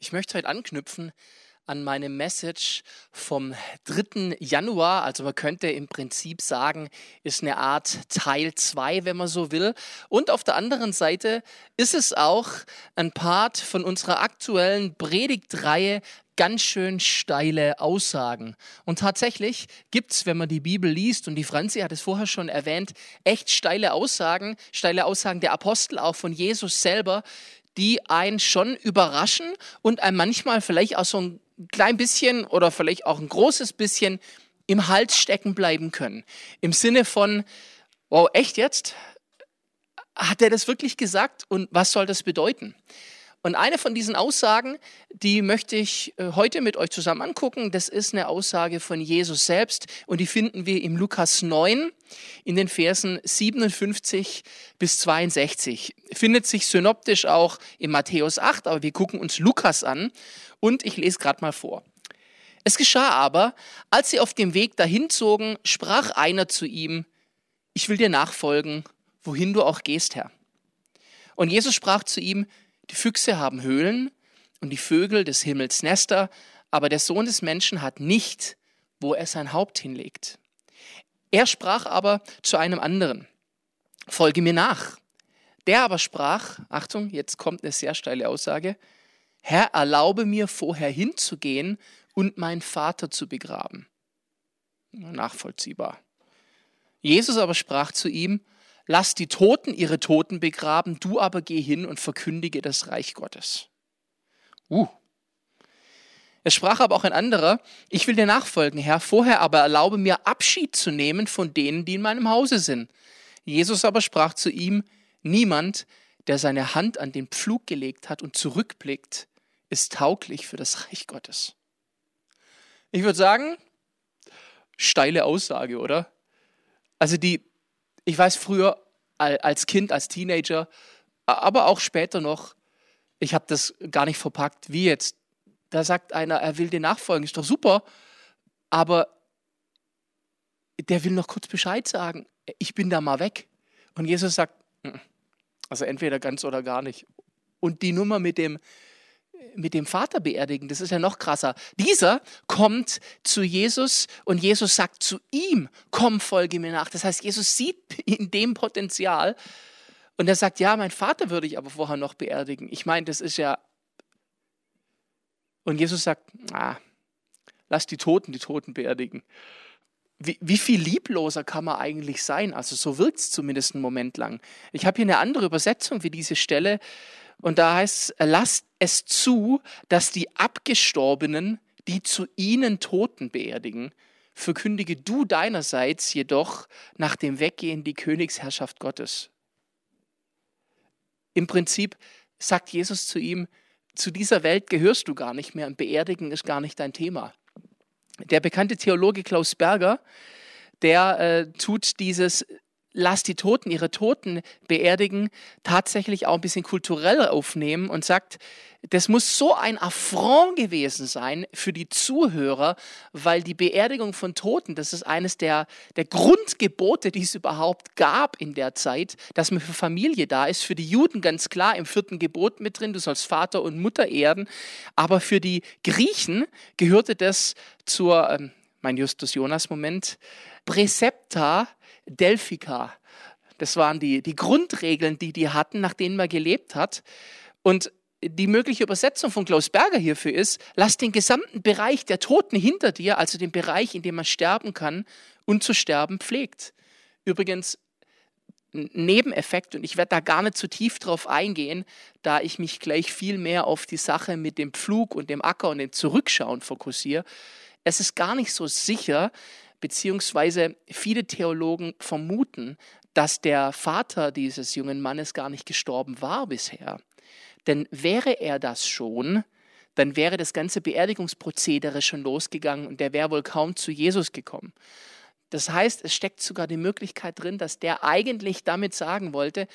Ich möchte heute anknüpfen an meine Message vom 3. Januar. Also man könnte im Prinzip sagen, ist eine Art Teil 2, wenn man so will. Und auf der anderen Seite ist es auch ein Part von unserer aktuellen Predigtreihe ganz schön steile Aussagen. Und tatsächlich gibt es, wenn man die Bibel liest, und die Franzi hat es vorher schon erwähnt, echt steile Aussagen, steile Aussagen der Apostel, auch von Jesus selber, die einen schon überraschen und einem manchmal vielleicht auch so ein klein bisschen oder vielleicht auch ein großes bisschen im Hals stecken bleiben können. Im Sinne von, wow, echt jetzt? Hat er das wirklich gesagt und was soll das bedeuten? Und eine von diesen Aussagen, die möchte ich äh, heute mit euch zusammen angucken. Das ist eine Aussage von Jesus selbst und die finden wir im Lukas 9 in den Versen 57 bis 62. Findet sich synoptisch auch in Matthäus 8, aber wir gucken uns Lukas an und ich lese gerade mal vor. Es geschah aber, als sie auf dem Weg dahin zogen, sprach einer zu ihm, ich will dir nachfolgen, wohin du auch gehst, Herr. Und Jesus sprach zu ihm, die Füchse haben Höhlen und die Vögel des Himmels Nester, aber der Sohn des Menschen hat nicht, wo er sein Haupt hinlegt. Er sprach aber zu einem anderen, folge mir nach. Der aber sprach, Achtung, jetzt kommt eine sehr steile Aussage, Herr, erlaube mir vorher hinzugehen und meinen Vater zu begraben. Nachvollziehbar. Jesus aber sprach zu ihm, lass die Toten ihre Toten begraben, du aber geh hin und verkündige das Reich Gottes. Uh. Es sprach aber auch ein anderer, ich will dir nachfolgen, Herr, vorher aber erlaube mir Abschied zu nehmen von denen, die in meinem Hause sind. Jesus aber sprach zu ihm, niemand, der seine Hand an den Pflug gelegt hat und zurückblickt, ist tauglich für das Reich Gottes. Ich würde sagen, steile Aussage, oder? Also die ich weiß früher als Kind, als Teenager, aber auch später noch, ich habe das gar nicht verpackt, wie jetzt. Da sagt einer, er will dir nachfolgen, ist doch super, aber der will noch kurz Bescheid sagen, ich bin da mal weg. Und Jesus sagt, also entweder ganz oder gar nicht. Und die Nummer mit dem, mit dem Vater beerdigen. Das ist ja noch krasser. Dieser kommt zu Jesus und Jesus sagt zu ihm, komm, folge mir nach. Das heißt, Jesus sieht in dem Potenzial und er sagt, ja, mein Vater würde ich aber vorher noch beerdigen. Ich meine, das ist ja... Und Jesus sagt, ah, lass die Toten die Toten beerdigen. Wie, wie, viel liebloser kann man eigentlich sein? Also so wirkt es zumindest einen Moment lang. Ich habe hier eine andere Übersetzung wie diese Stelle. Und da heißt es, lasst es zu, dass die Abgestorbenen, die zu ihnen Toten beerdigen, verkündige du deinerseits jedoch nach dem Weggehen die Königsherrschaft Gottes. Im Prinzip sagt Jesus zu ihm, zu dieser Welt gehörst du gar nicht mehr und Beerdigen ist gar nicht dein Thema. Der bekannte Theologe Klaus Berger, der äh, tut dieses Lass die Toten ihre Toten beerdigen, tatsächlich auch ein bisschen kulturell aufnehmen und sagt, das muss so ein Affront gewesen sein für die Zuhörer, weil die Beerdigung von Toten, das ist eines der, der Grundgebote, die es überhaupt gab in der Zeit, dass man für Familie da ist. Für die Juden ganz klar im vierten Gebot mit drin, du sollst Vater und Mutter ehren. Aber für die Griechen gehörte das zur, ähm, mein Justus Jonas-Moment, Präcepta Delphica. Das waren die, die Grundregeln, die die hatten, nach denen man gelebt hat. Und die mögliche Übersetzung von Klaus Berger hierfür ist, lass den gesamten Bereich der Toten hinter dir, also den Bereich, in dem man sterben kann und zu sterben pflegt. Übrigens, Nebeneffekt, und ich werde da gar nicht zu tief drauf eingehen, da ich mich gleich viel mehr auf die Sache mit dem Pflug und dem Acker und dem Zurückschauen fokussiere. Es ist gar nicht so sicher, beziehungsweise viele Theologen vermuten, dass der Vater dieses jungen Mannes gar nicht gestorben war bisher. Denn wäre er das schon, dann wäre das ganze Beerdigungsprozedere schon losgegangen und der wäre wohl kaum zu Jesus gekommen. Das heißt, es steckt sogar die Möglichkeit drin, dass der eigentlich damit sagen wollte,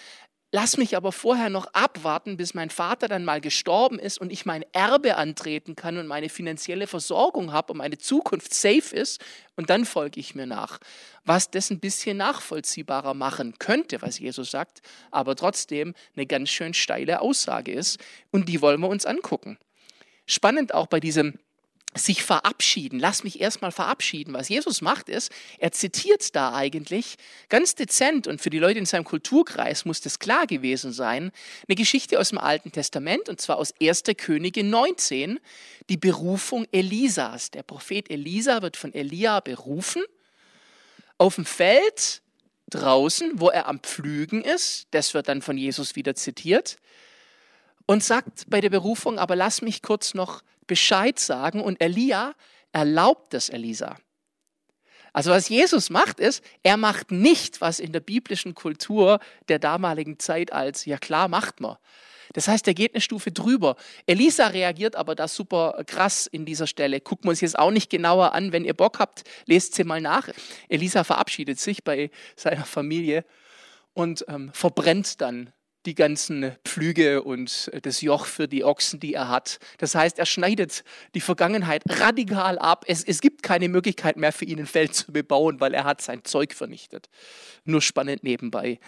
Lass mich aber vorher noch abwarten, bis mein Vater dann mal gestorben ist und ich mein Erbe antreten kann und meine finanzielle Versorgung habe und meine Zukunft safe ist und dann folge ich mir nach. Was das ein bisschen nachvollziehbarer machen könnte, was Jesus sagt, aber trotzdem eine ganz schön steile Aussage ist und die wollen wir uns angucken. spannend auch bei diesem sich verabschieden. Lass mich erstmal verabschieden. Was Jesus macht ist, er zitiert da eigentlich ganz dezent und für die Leute in seinem Kulturkreis muss das klar gewesen sein, eine Geschichte aus dem Alten Testament und zwar aus 1. Könige 19, die Berufung Elisas. Der Prophet Elisa wird von Elia berufen auf dem Feld draußen, wo er am Pflügen ist. Das wird dann von Jesus wieder zitiert und sagt bei der Berufung, aber lass mich kurz noch Bescheid sagen und Elia erlaubt es Elisa. Also was Jesus macht ist, er macht nicht, was in der biblischen Kultur der damaligen Zeit als, ja klar, macht man. Das heißt, er geht eine Stufe drüber. Elisa reagiert aber da super krass in dieser Stelle. Gucken wir uns jetzt auch nicht genauer an. Wenn ihr Bock habt, lest sie mal nach. Elisa verabschiedet sich bei seiner Familie und ähm, verbrennt dann die ganzen Pflüge und das Joch für die Ochsen, die er hat. Das heißt, er schneidet die Vergangenheit radikal ab. Es, es gibt keine Möglichkeit mehr für ihn ein Feld zu bebauen, weil er hat sein Zeug vernichtet. Nur spannend nebenbei.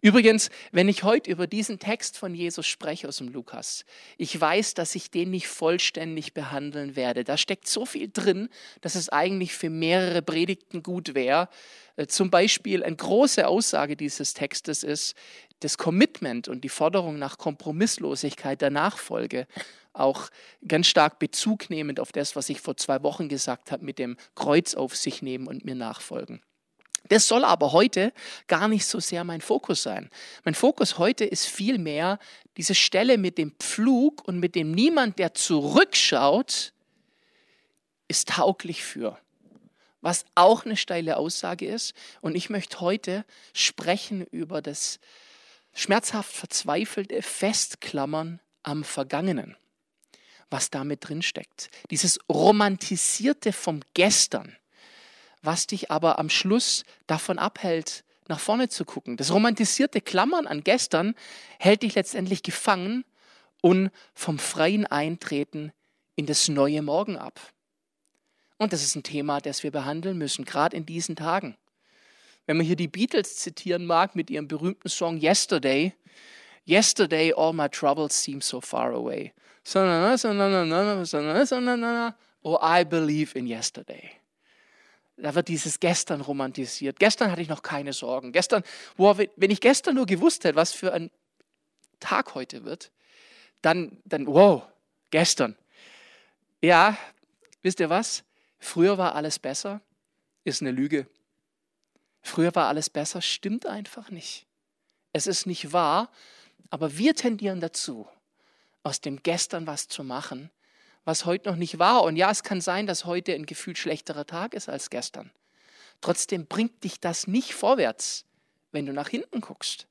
Übrigens, wenn ich heute über diesen Text von Jesus spreche aus dem Lukas, ich weiß, dass ich den nicht vollständig behandeln werde. Da steckt so viel drin, dass es eigentlich für mehrere Predigten gut wäre. Äh, zum Beispiel eine große Aussage dieses Textes ist, das Commitment und die Forderung nach Kompromisslosigkeit der Nachfolge auch ganz stark Bezug nehmend auf das, was ich vor zwei Wochen gesagt habe, mit dem Kreuz auf sich nehmen und mir nachfolgen. Das soll aber heute gar nicht so sehr mein Fokus sein. Mein Fokus heute ist vielmehr diese Stelle mit dem Pflug und mit dem Niemand, der zurückschaut, ist tauglich für. Was auch eine steile Aussage ist. Und ich möchte heute sprechen über das schmerzhaft verzweifelte Festklammern am Vergangenen, was damit drin steckt. Dieses romantisierte vom Gestern, was dich aber am Schluss davon abhält, nach vorne zu gucken. Das romantisierte Klammern an gestern hält dich letztendlich gefangen und vom freien Eintreten in das neue Morgen ab. Und das ist ein Thema, das wir behandeln müssen, gerade in diesen Tagen. Wenn man hier die Beatles zitieren mag mit ihrem berühmten Song Yesterday, Yesterday all my troubles seem so far away. Oh, I believe in yesterday. Da wird dieses gestern romantisiert. Gestern hatte ich noch keine Sorgen. Gestern, boah, wenn ich gestern nur gewusst hätte, was für ein Tag heute wird, dann, dann, wow, gestern. Ja, wisst ihr was? Früher war alles besser, ist eine Lüge. Früher war alles besser, stimmt einfach nicht. Es ist nicht wahr, aber wir tendieren dazu, aus dem Gestern was zu machen, was heute noch nicht war. Und ja, es kann sein, dass heute ein gefühlt schlechterer Tag ist als gestern. Trotzdem bringt dich das nicht vorwärts, wenn du nach hinten guckst.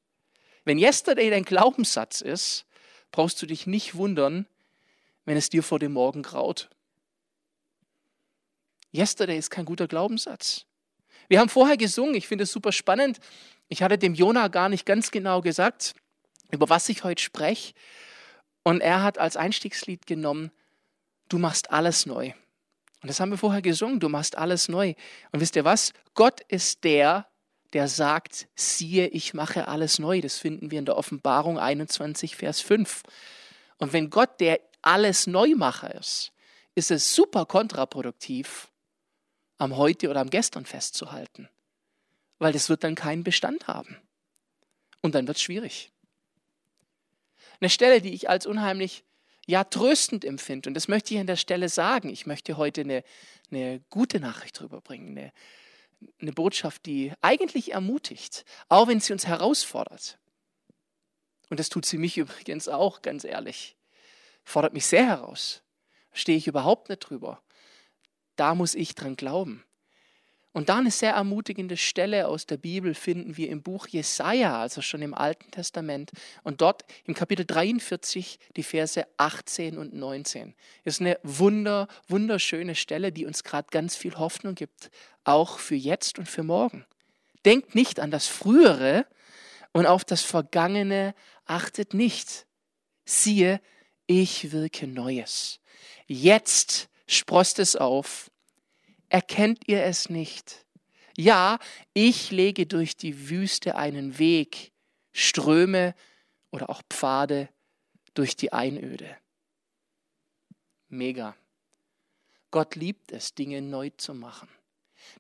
Wenn Yesterday dein Glaubenssatz ist, brauchst du dich nicht wundern, wenn es dir vor dem Morgen graut. Yesterday ist kein guter Glaubenssatz. Wir haben vorher gesungen, ich finde es super spannend. Ich hatte dem Jona gar nicht ganz genau gesagt, über was ich heute spreche. Und er hat als Einstiegslied genommen, du machst alles neu. Und das haben wir vorher gesungen, du machst alles neu. Und wisst ihr was? Gott ist der, der sagt, siehe, ich mache alles neu. Das finden wir in der Offenbarung 21, Vers 5. Und wenn Gott der alles Neumacher ist, ist es super kontraproduktiv, am Heute oder am Gestern festzuhalten, weil das wird dann keinen Bestand haben. Und dann wird es schwierig. Eine Stelle, die ich als unheimlich ja tröstend empfinde, und das möchte ich an der Stelle sagen, ich möchte heute eine, eine gute Nachricht drüber bringen, eine, eine Botschaft, die eigentlich ermutigt, auch wenn sie uns herausfordert. Und das tut sie mich übrigens auch, ganz ehrlich. Fordert mich sehr heraus. Stehe ich überhaupt nicht drüber da muss ich dran glauben. Und dann eine sehr ermutigende Stelle aus der Bibel finden wir im Buch Jesaja, also schon im Alten Testament. Und dort im Kapitel 43 die Verse 18 und 19. Das ist eine wunder, wunderschöne Stelle, die uns gerade ganz viel Hoffnung gibt, auch für jetzt und für morgen. Denkt nicht an das Frühere und auf das Vergangene achtet nicht. Siehe, ich wirke Neues. Jetzt sprost es auf. Erkennt ihr es nicht? Ja, ich lege durch die Wüste einen Weg, Ströme oder auch Pfade durch die Einöde. Mega. Gott liebt es, Dinge neu zu machen.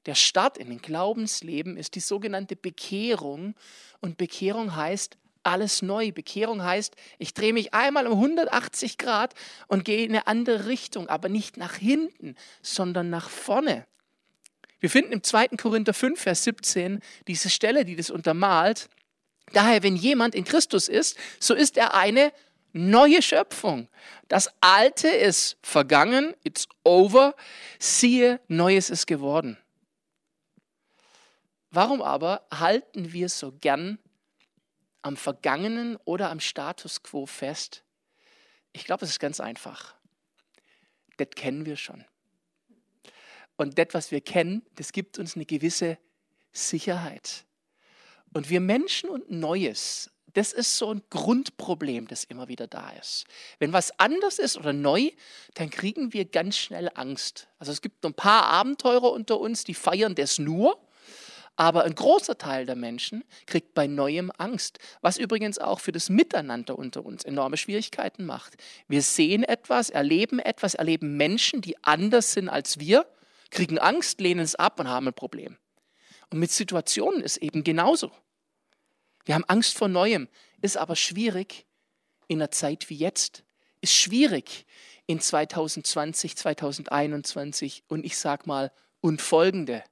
Der Start in den Glaubensleben ist die sogenannte Bekehrung. Und Bekehrung heißt alles neu. Bekehrung heißt, ich drehe mich einmal um 180 Grad und gehe in eine andere Richtung, aber nicht nach hinten, sondern nach vorne. Wir finden im 2. Korinther 5, Vers 17 diese Stelle, die das untermalt. Daher, wenn jemand in Christus ist, so ist er eine neue Schöpfung. Das Alte ist vergangen, it's over. Siehe, Neues ist geworden. Warum aber halten wir so gern am Vergangenen oder am Status quo fest? Ich glaube, es ist ganz einfach. Das kennen wir schon. Und das, was wir kennen, das gibt uns eine gewisse Sicherheit. Und wir Menschen und Neues, das ist so ein Grundproblem, das immer wieder da ist. Wenn was anders ist oder neu, dann kriegen wir ganz schnell Angst. Also es gibt ein paar Abenteurer unter uns, die feiern das nur. Aber ein großer Teil der Menschen kriegt bei Neuem Angst, was übrigens auch für das Miteinander unter uns enorme Schwierigkeiten macht. Wir sehen etwas, erleben etwas, erleben Menschen, die anders sind als wir, kriegen Angst, lehnen es ab und haben ein Problem. Und mit Situationen ist eben genauso. Wir haben Angst vor Neuem, ist aber schwierig in einer Zeit wie jetzt. Ist schwierig in 2020, 2021 und ich sag mal und folgende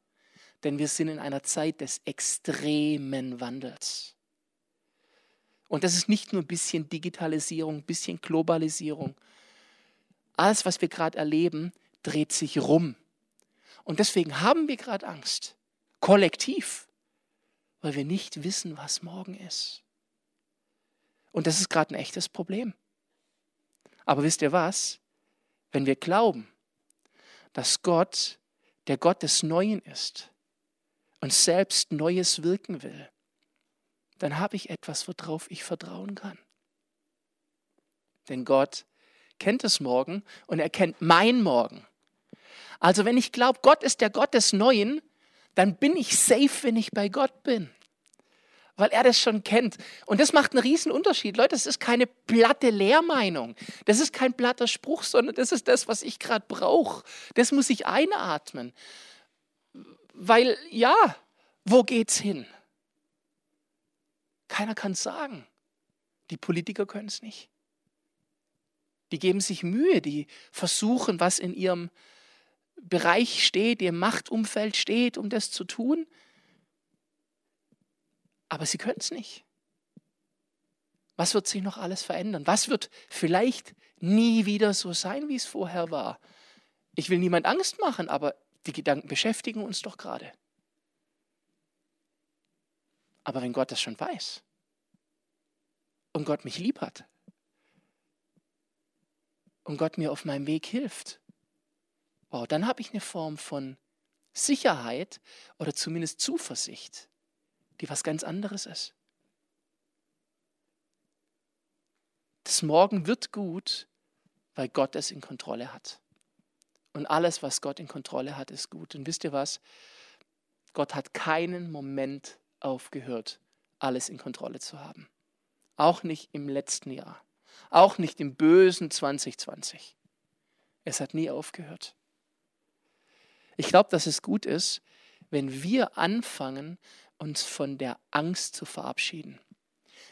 denn wir sind in einer Zeit des extremen Wandels. Und das ist nicht nur ein bisschen Digitalisierung, ein bisschen Globalisierung. Alles, was wir gerade erleben, dreht sich rum. Und deswegen haben wir gerade Angst, kollektiv, weil wir nicht wissen, was morgen ist. Und das ist gerade ein echtes Problem. Aber wisst ihr was? Wenn wir glauben, dass Gott der Gott des Neuen ist, und selbst Neues wirken will, dann habe ich etwas, worauf ich vertrauen kann. Denn Gott kennt das Morgen und er kennt mein Morgen. Also wenn ich glaube, Gott ist der Gott des Neuen, dann bin ich safe, wenn ich bei Gott bin. Weil er das schon kennt. Und das macht einen riesen Unterschied. Leute, das ist keine platte Lehrmeinung. Das ist kein platter Spruch, sondern das ist das, was ich gerade brauche. Das muss ich einatmen. Weil ja, wo geht's hin? Keiner kann es sagen. Die Politiker können es nicht. Die geben sich Mühe, die versuchen, was in ihrem Bereich steht, ihrem Machtumfeld steht, um das zu tun. Aber sie können es nicht. Was wird sich noch alles verändern? Was wird vielleicht nie wieder so sein, wie es vorher war? Ich will niemand Angst machen, aber die Gedanken beschäftigen uns doch gerade. Aber wenn Gott das schon weiß und Gott mich lieb hat und Gott mir auf meinem Weg hilft, wow, dann habe ich eine Form von Sicherheit oder zumindest Zuversicht, die was ganz anderes ist. Das Morgen wird gut, weil Gott es in Kontrolle hat. Und alles, was Gott in Kontrolle hat, ist gut. Und wisst ihr was? Gott hat keinen Moment aufgehört, alles in Kontrolle zu haben. Auch nicht im letzten Jahr. Auch nicht im bösen 2020. Es hat nie aufgehört. Ich glaube, dass es gut ist, wenn wir anfangen, uns von der Angst zu verabschieden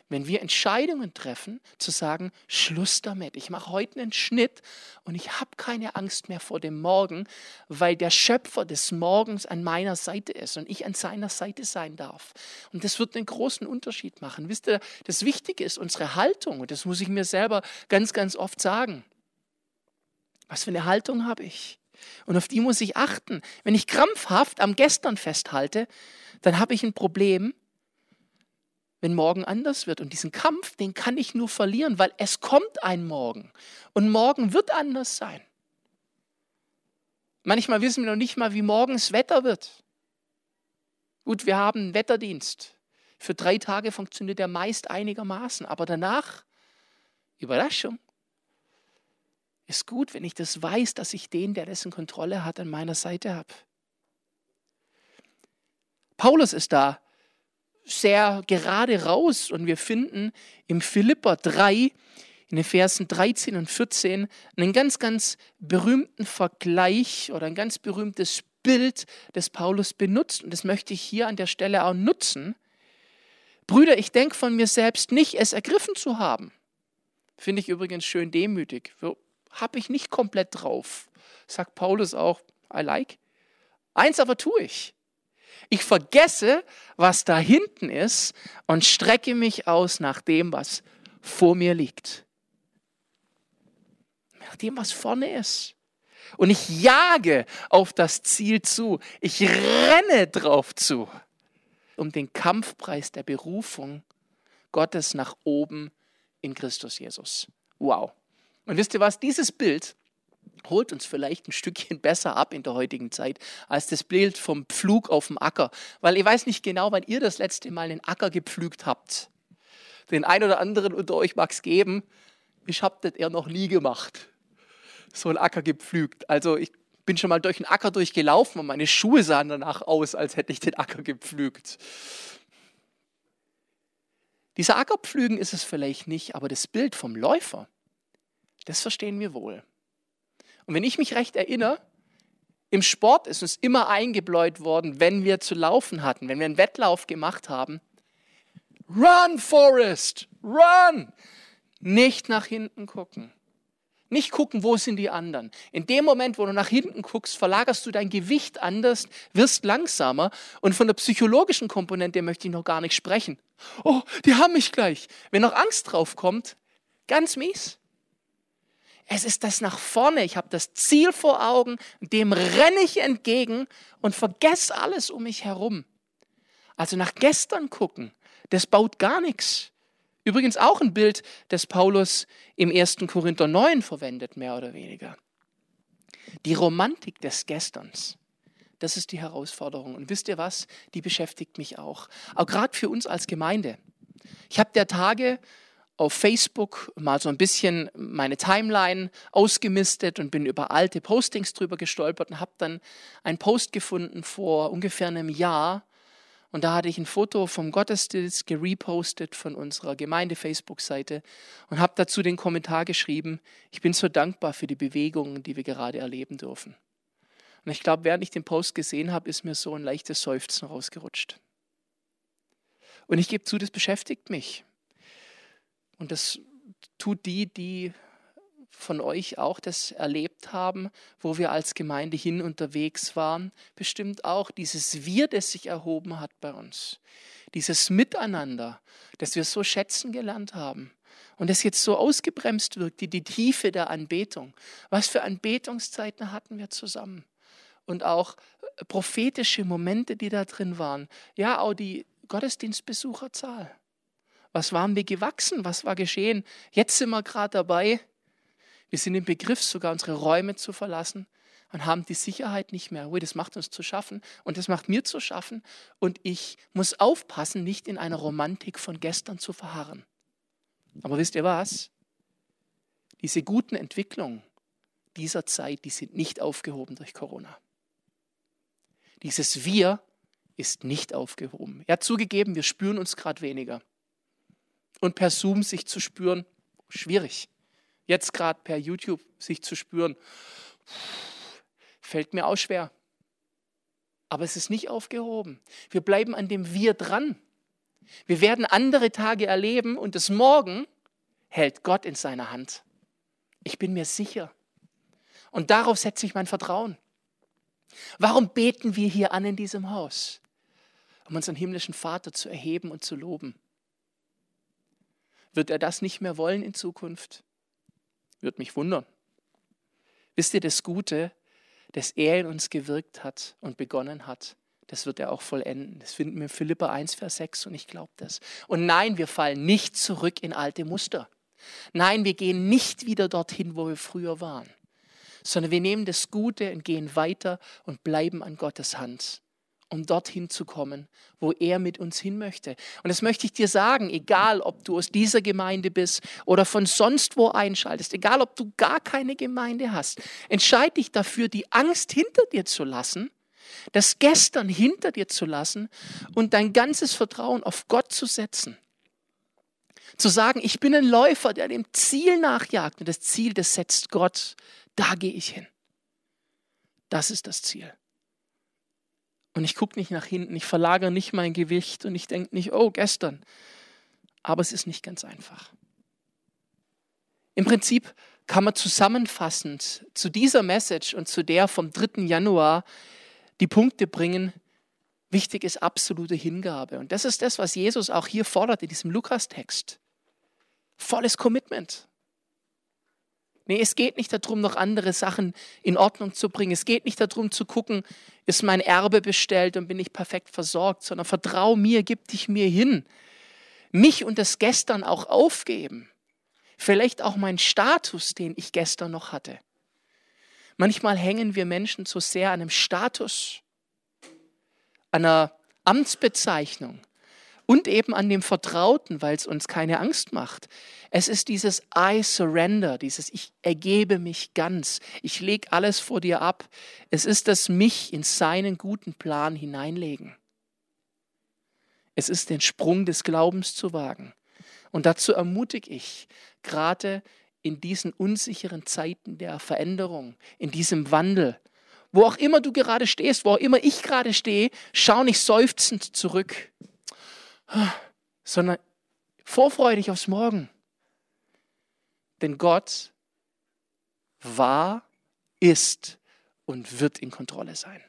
wenn wir Entscheidungen treffen, zu sagen, Schluss damit. Ich mache heute einen Schnitt und ich habe keine Angst mehr vor dem Morgen, weil der Schöpfer des Morgens an meiner Seite ist und ich an seiner Seite sein darf. Und das wird einen großen Unterschied machen. Wisst ihr, das Wichtige ist unsere Haltung und das muss ich mir selber ganz, ganz oft sagen. Was für eine Haltung habe ich? Und auf die muss ich achten. Wenn ich krampfhaft am Gestern festhalte, dann habe ich ein Problem, wenn morgen anders wird. Und diesen Kampf, den kann ich nur verlieren, weil es kommt ein Morgen. Und morgen wird anders sein. Manchmal wissen wir noch nicht mal, wie morgens Wetter wird. Gut, wir haben einen Wetterdienst. Für drei Tage funktioniert der meist einigermaßen. Aber danach, Überraschung, ist gut, wenn ich das weiß, dass ich den, der dessen Kontrolle hat, an meiner Seite habe. Paulus ist da sehr gerade raus und wir finden im Philipper 3 in den Versen 13 und 14 einen ganz, ganz berühmten Vergleich oder ein ganz berühmtes Bild, das Paulus benutzt. Und das möchte ich hier an der Stelle auch nutzen. Brüder, ich denke von mir selbst nicht, es ergriffen zu haben. Finde ich übrigens schön demütig. Habe ich nicht komplett drauf. Sagt Paulus auch, I like. Eins aber tue ich. Ich vergesse, was da hinten ist und strecke mich aus nach dem, was vor mir liegt. Nach dem, was vorne ist. Und ich jage auf das Ziel zu. Ich renne drauf zu, um den Kampfpreis der Berufung Gottes nach oben in Christus Jesus. Wow. Und wisst ihr was? Dieses Bild holt uns vielleicht ein Stückchen besser ab in der heutigen Zeit als das Bild vom Pflug auf dem Acker. Weil ich weiß nicht genau, wann ihr das letzte Mal einen Acker gepflügt habt. Den einen oder anderen unter euch mag es geben. Ich habe das eher noch nie gemacht. So einen Acker gepflügt. Also ich bin schon mal durch den Acker durchgelaufen und meine Schuhe sahen danach aus, als hätte ich den Acker gepflügt. Dieser Ackerpflügen ist es vielleicht nicht, aber das Bild vom Läufer, das verstehen wir wohl. Und wenn ich mich recht erinnere, im Sport ist uns immer eingebläut worden, wenn wir zu laufen hatten, wenn wir einen Wettlauf gemacht haben, Run, Forest, run! Nicht nach hinten gucken. Nicht gucken, wo sind die anderen. In dem Moment, wo du nach hinten guckst, verlagerst du dein Gewicht anders, wirst langsamer. Und von der psychologischen Komponente möchte ich noch gar nicht sprechen. Oh, die haben mich gleich. Wenn noch Angst drauf kommt, ganz mies. Es ist das nach vorne. Ich habe das Ziel vor Augen, dem renne ich entgegen und vergesse alles um mich herum. Also nach gestern gucken, das baut gar nichts. Übrigens auch ein Bild, das Paulus im 1. Korinther 9 verwendet, mehr oder weniger. Die Romantik des Gesterns, das ist die Herausforderung. Und wisst ihr was? Die beschäftigt mich auch. Auch gerade für uns als Gemeinde. Ich habe der Tage auf Facebook mal so ein bisschen meine Timeline ausgemistet und bin über alte Postings drüber gestolpert und habe dann einen Post gefunden vor ungefähr einem Jahr. Und da hatte ich ein Foto vom Gottesdienst gerepostet von unserer Gemeinde-Facebook-Seite und habe dazu den Kommentar geschrieben, ich bin so dankbar für die Bewegungen, die wir gerade erleben dürfen. Und ich glaube, während ich den Post gesehen habe, ist mir so ein leichtes Seufzen rausgerutscht. Und ich gebe zu, das beschäftigt mich. Und das tut die, die von euch auch das erlebt haben, wo wir als Gemeinde hin unterwegs waren, bestimmt auch dieses Wir, das sich erhoben hat bei uns. Dieses Miteinander, das wir so schätzen gelernt haben und das jetzt so ausgebremst wirkt, die, die Tiefe der Anbetung. Was für Anbetungszeiten hatten wir zusammen? Und auch prophetische Momente, die da drin waren. Ja, auch die Gottesdienstbesucherzahl. Was waren wir gewachsen? Was war geschehen? Jetzt sind wir gerade dabei. Wir sind im Begriff, sogar unsere Räume zu verlassen und haben die Sicherheit nicht mehr. Ui, das macht uns zu schaffen und das macht mir zu schaffen. Und ich muss aufpassen, nicht in einer Romantik von gestern zu verharren. Aber wisst ihr was? Diese guten Entwicklungen dieser Zeit, die sind nicht aufgehoben durch Corona. Dieses Wir ist nicht aufgehoben. Er hat zugegeben, wir spüren uns gerade weniger und per Zoom sich zu spüren, schwierig. Jetzt gerade per YouTube sich zu spüren, fällt mir auch schwer. Aber es ist nicht aufgehoben. Wir bleiben an dem Wir dran. Wir werden andere Tage erleben und das Morgen hält Gott in seiner Hand. Ich bin mir sicher. Und darauf setze ich mein Vertrauen. Warum beten wir hier an in diesem Haus? Um unseren himmlischen Vater zu erheben und zu loben. Wird er das nicht mehr wollen in Zukunft? Wird mich wundern. Wisst ihr, das Gute, das er in uns gewirkt hat und begonnen hat, das wird er auch vollenden. Das finden wir in Philippa 1, Vers 6 und ich glaube das. Und nein, wir fallen nicht zurück in alte Muster. Nein, wir gehen nicht wieder dorthin, wo wir früher waren, sondern wir nehmen das Gute und gehen weiter und bleiben an Gottes Hand um dorthin zu kommen, wo er mit uns hin möchte. Und das möchte ich dir sagen, egal ob du aus dieser Gemeinde bist oder von sonst wo einschaltest, egal ob du gar keine Gemeinde hast, entscheide dich dafür, die Angst hinter dir zu lassen, das Gestern hinter dir zu lassen und dein ganzes Vertrauen auf Gott zu setzen. Zu sagen, ich bin ein Läufer, der dem Ziel nachjagt und das Ziel, das setzt Gott, da gehe ich hin. Das ist das Ziel. Und ich gucke nicht nach hinten, ich verlagere nicht mein Gewicht und ich denke nicht, oh, gestern. Aber es ist nicht ganz einfach. Im Prinzip kann man zusammenfassend zu dieser Message und zu der vom 3. Januar die Punkte bringen, wichtig ist absolute Hingabe. Und das ist das, was Jesus auch hier fordert in diesem Lukas-Text. Volles Commitment. Nee, es geht nicht darum, noch andere Sachen in Ordnung zu bringen. Es geht nicht darum zu gucken, ist mein Erbe bestellt und bin ich perfekt versorgt, sondern vertrau mir, gib dich mir hin. Mich und das Gestern auch aufgeben. Vielleicht auch meinen Status, den ich gestern noch hatte. Manchmal hängen wir Menschen so sehr an einem Status, einer Amtsbezeichnung und eben an dem Vertrauten, weil es uns keine Angst macht. Es ist dieses I surrender, dieses Ich ergebe mich ganz, ich lege alles vor dir ab. Es ist das mich in seinen guten Plan hineinlegen. Es ist den Sprung des Glaubens zu wagen. Und dazu ermutige ich, gerade in diesen unsicheren Zeiten der Veränderung, in diesem Wandel, wo auch immer du gerade stehst, wo auch immer ich gerade stehe, schau nicht seufzend zurück, sondern vorfreudig aufs Morgen. Denn Gott war, ist und wird in Kontrolle sein.